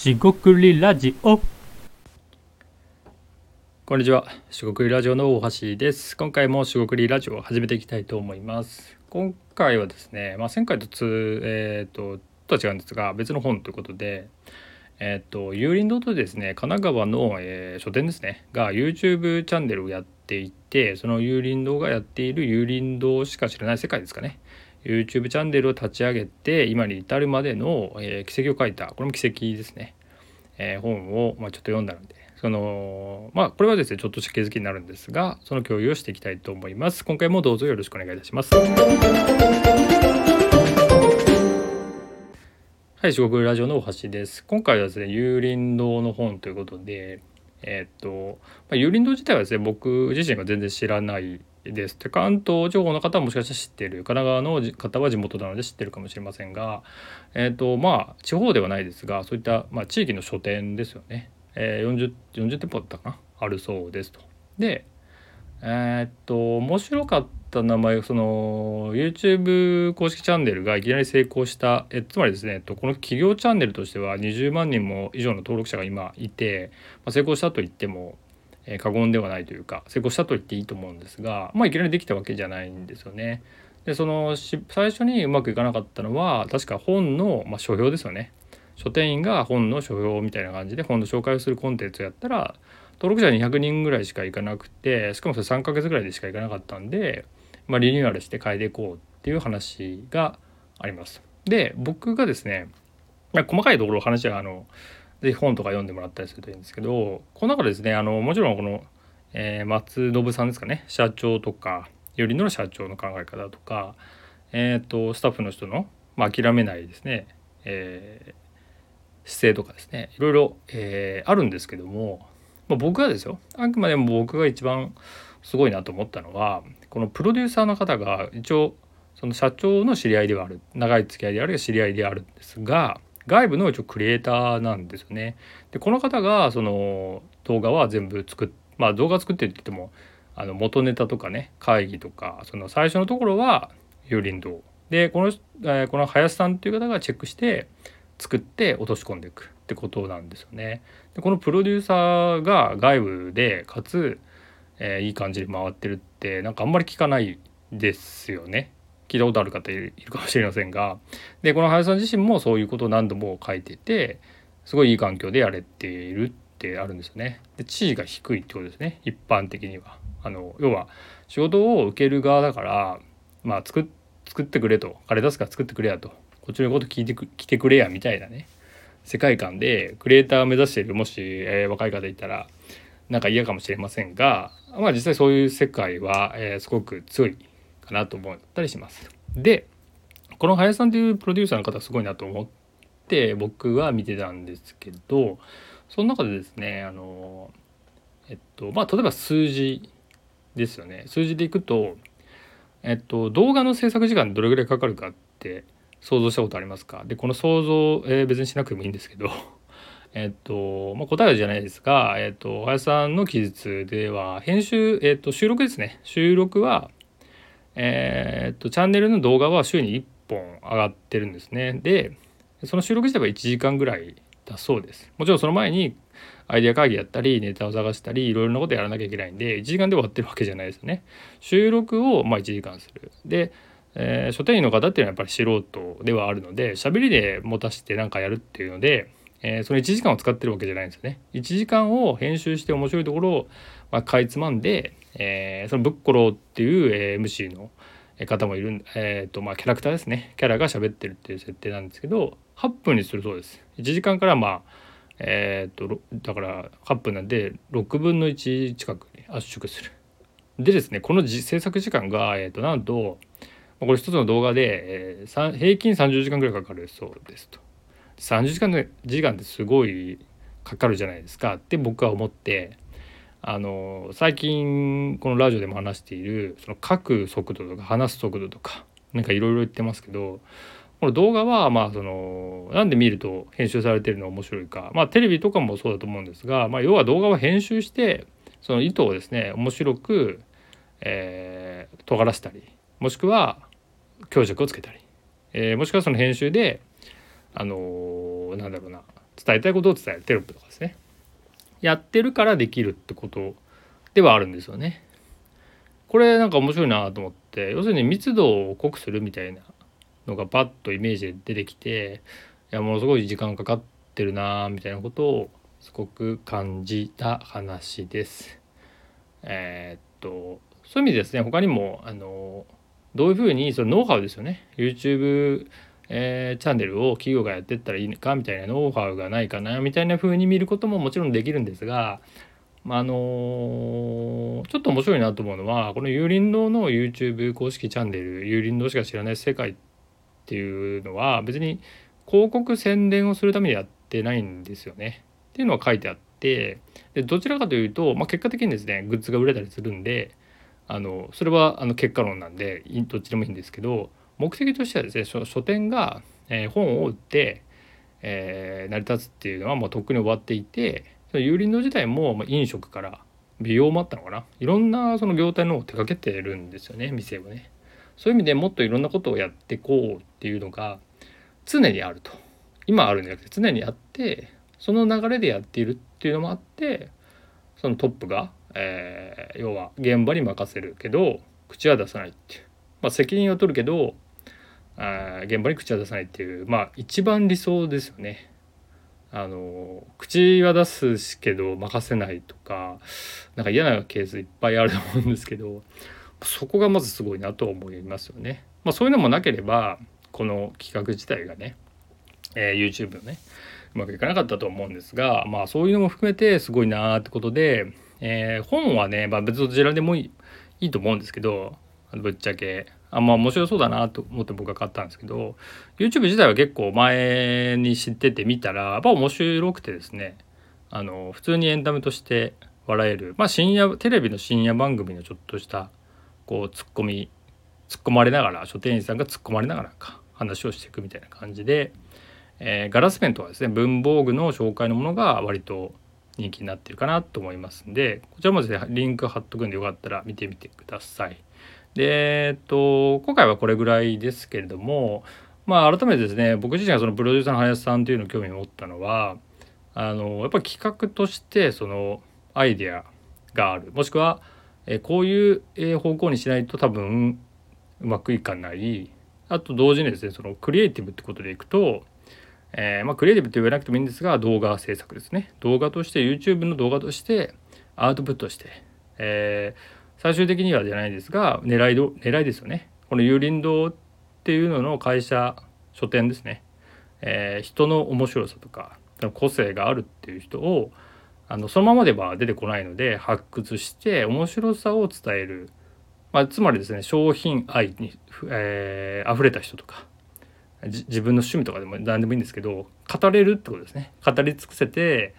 しごくりラジオこんにちは。しごくりラジオの大橋です。今回もしごくりラジオを始めていきたいと思います。今回はですね、まあ、前回とつ、えー、ととは違うんですが別の本ということで、えー、と有林堂とですね神奈川の、えー書店ですねが YouTube チャンネルをやっていてその有林堂がやっている有林堂しか知らない世界ですかね YouTube チャンネルを立ち上げて今に至るまでの、えー奇跡を書いたこれも奇跡ですね、えー本を、まあ、ちょっと読んだのでそのまあこれはですねちょっとした気づきになるんですがその共有をしていきたいと思います.今回もどうぞよろしくお願いいたしますはい四国ラジオの大橋です今回はですね有林堂の本ということでえーっと、まあ、有林堂自体はですね僕自身が全然知らないです。で関東地方の方はもしかしたら知ってる。神奈川の方は地元なので知ってるかもしれませんがえーとまあ地方ではないですがそういった、まあ、地域の書店ですよね、えー、40, 40店舗だったかな？あるそうですと。でえーっと面白かった名前その YouTube 公式チャンネルがいきなり成功したえつまりですねえっとこの企業チャンネルとしては20万人も以上の登録者が今いて、まあ、成功したと言っても、え過言ではないというか成功したと言っていいと思うんですがまあいきなりできたわけじゃないんですよね。でその最初にうまくいかなかったのは確か本の、まあ、書評ですよね。書店員が本の書評みたいな感じで本の紹介をするコンテンツをやったら登録者200人ぐらいしかいかなくてしかもそれ3ヶ月ぐらいでしかいかなかったんで、まあ、リニューアルして変えていこうっていう話があります。で僕がですね、ま、細かいところ話はあのぜひ本とか読んでもらったりするといいんですけどこの中でですねあのもちろんこの、えー松信さんですかね社長とかよりの社長の考え方とか、えー、とスタッフの人の、まあ、諦めないですね、えー姿勢とかですねいろいろ、えーあるんですけども、まあ、僕はですよあくまでも僕が一番すごいなと思ったのはこのプロデューサーの方が一応その社長の知り合いではある長い付き合いである知り合いであるんですが外部の一応クリエイターなんですよね。でこの方がその動画は全部作っまあ動画作ってって言ってもあの元ネタとかね会議とかその最初のところは有林堂でこの,、えーこの林さんという方がチェックして作って落とし込んでいくってことなんですよね。でこのプロデューサーが外部でかつ、えーいい感じで回ってるってなんかあんまり聞かないですよね。聞いたことある方いるかもしれませんがでこの林さん自身もそういうことを何度も書いててすごいいい環境でやれているってあるんですよね。で地位が低いってことですね一般的には。あの要は仕事を受ける側だからまあ作っ作ってくれと金出すから作ってくれやとこっちのこと聞いてく来てくれやみたいなね世界観でクリエイターを目指しているもし、えー若い方いたらなんか嫌かもしれませんがまあ実際そういう世界は、えーすごく強いかなと思ったりします。でこの林さんというプロデューサーの方すごいなと思って僕は見てたんですけどその中でですねあのえっとまあ例えば数字ですよね。数字でいくとえっと動画の制作時間どれぐらいかかるかって想像したことありますか？でこの想像、えー別にしなくてもいいんですけど えっと、まあ、答えじゃないですが、えっと、林さんの記述では編集、えっと、収録ですね。収録はえーっとチャンネルの動画は週に1本上がってるんですね。でその収録自体は1時間ぐらいだそうです。もちろんその前にアイデア会議やったりネタを探したりいろいろなことやらなきゃいけないんで1時間で終わってるわけじゃないですよね。収録をまあ1時間する。で、えー書店員の方っていうのはやっぱり素人ではあるので喋りで持たせて何かやるっていうので、えーその1時間を使ってるわけじゃないんですよね。1時間を編集して面白いところを、まあ、かいつまんで、えーそのブッコローっていう、えー MC の方もいるえーとまあ、キャラクターですね。キャラが喋ってるっていう設定なんですけど8分にするそうです。1時間からまあえー、とだから8分なんで6分の1近くに圧縮する。でですねこの制作時間が、えー、となんとこれ一つの動画で、えー平均30時間ぐらいかかるそうですと。30時間の時間ってすごいかかるじゃないですか。って僕は思ってあの最近このラジオでも話しているその書く速度とか話す速度とかなんかいろいろ言ってますけどこの動画はまあそのなんで見ると編集されてるの面白いかまあテレビとかもそうだと思うんですが、まあ、要は動画は編集してその意図をですね面白く、えー尖らせたりもしくは強弱をつけたり、えーもしくはその編集であのなんだろうな伝えたいことを伝えるテロップとかですね。やってるからできるってことではあるんですよね。これなんか面白いなと思って要するに密度を濃くするみたいなのがパッとイメージで出てきていやものすごい時間かかってるなみたいなことをすごく感じた話です。えー、っとそういう意味でですね他にもあのどういうふうにそのノウハウですよね YouTube えー、チャンネルを企業がやってったらいいのかみたいなノウハウがないかなみたいな風に見ることももちろんできるんですが、まあ、あのー、ちょっと面白いなと思うのはこの有林堂の YouTube 公式チャンネル有林堂しか知らない世界っていうのは別に広告宣伝をするためにやってないんですよね。っていうのは書いてあってでどちらかというと、まあ、結果的にですねグッズが売れたりするんであのそれはあの結果論なんでどっちでもいいんですけど目的としてはですね書店が、え、本を売って、え、成り立つっていうのはもうとっくに終わっていて有林堂自体も、飲食から美容もあったのかな。いろんなその業態のを手掛けてるんですよね店をね。そういう意味でもっといろんなことをやっていこうっていうのが常にあると。今あるんじゃなくて常にあってその流れでやっているっていうのもあってそのトップが、えー、要は現場に任せるけど口は出さないっていう、まあ、責任は取るけどあ現場に口は出さないっていうまあ一番理想ですよね。あの口は出すけど任せないとかなんか嫌なケースいっぱいあると思うんですけどそこがまずすごいなと思いますよね。まあ、そういうのもなければこの企画自体がね、えー、YouTube のねうまくいかなかったと思うんですがまあそういうのも含めてすごいなーってことで、えー、本はね、まあ、別どちらでもいいいいと思うんですけどぶっちゃけあまあ面白そうだなと思って僕は買ったんですけど YouTube 自体は結構前に知ってて見たらやっぱ面白くてですねあの普通にエンタメとして笑えるまあ深夜テレビの深夜番組のちょっとしたこうツッコミ突っ込まれながら書店員さんが突っ込まれながらか話をしていくみたいな感じで、えー、ガラスペンとかですね文房具の紹介のものが割と人気になってるかなと思いますんでこちらもですねリンク貼っとくんでよかったら見てみてください。で、えっと、今回はこれぐらいですけれども、まあ、改めてですね僕自身がそのプロデューサーの林さんっていうのを興味を持ったのはあのやっぱり企画としてそのアイデアがある。もしくはえこういう方向にしないと多分うまくいかない。あと同時にですねそのクリエイティブってことでいくと、えー、まあ、クリエイティブって言わなくてもいいんですが動画制作ですね。動画として YouTube の動画としてアウトプットして、えー最終的にはじゃないですが狙いど狙いですよね。この有林堂っていうのの会社書店ですね、えー、人の面白さとか個性があるっていう人をあのそのままでは出てこないので発掘して面白さを伝える、まあ、つまりですね商品愛に、えー、溢れた人とか自分の趣味とかでも何でもいいんですけど語れるってことですね。語り尽くせて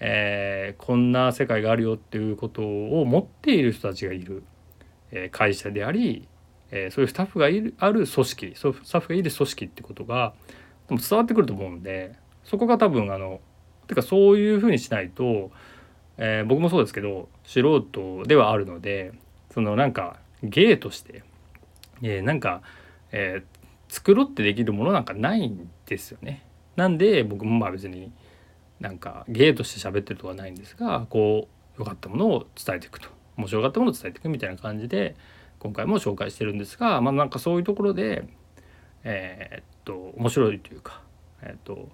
えー、こんな世界があるよっていうことを持っている人たちがいる、え、会社であり、え、そういうスタッフがいるある組織スタッフがいる組織ってことがでも伝わってくると思うんでそこが多分あのてかそういうふうにしないと、え僕もそうですけど素人ではあるのでそのなんか芸として、えなんか、え作ろうってできるものなんかないんですよね。なんで僕もまあ別になんか芸として喋ってるとかないんですがこう良かったものを伝えていくと。面白かったものを伝えていくみたいな感じで今回も紹介してるんですがまあなんかそういうところでえー、っと面白いというかえー、っと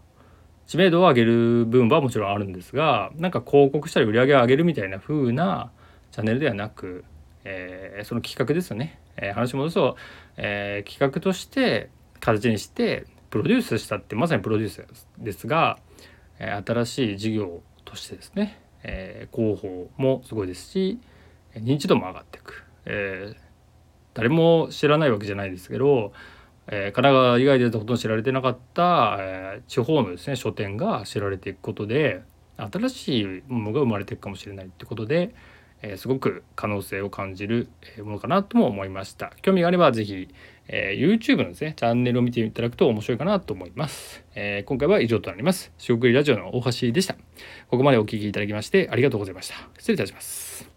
知名度を上げる分はもちろんあるんですがなんか広告したり売り上げを上げるみたいな風なチャンネルではなく、えー、その企画ですよね、えー、話戻すと、えー、企画として形にしてプロデュースしたってまさにプロデュースですが新しい事業としてですね、えー、広報もすごいですし認知度も上がっていく、えー、誰も知らないわけじゃないですけど、えー、神奈川以外でほとんど知られてなかった、え、地方のですね書店が知られていくことで新しいものが生まれていくかもしれないってことで、え、すごく可能性を感じるものかなとも思いました。興味があれば是非、え、YouTube のですねチャンネルを見ていただくと面白いかなと思います、え、今回は以上となります。仕送りラジオの大橋でした。ここまでお聴きいただきましてありがとうございました。失礼いたします。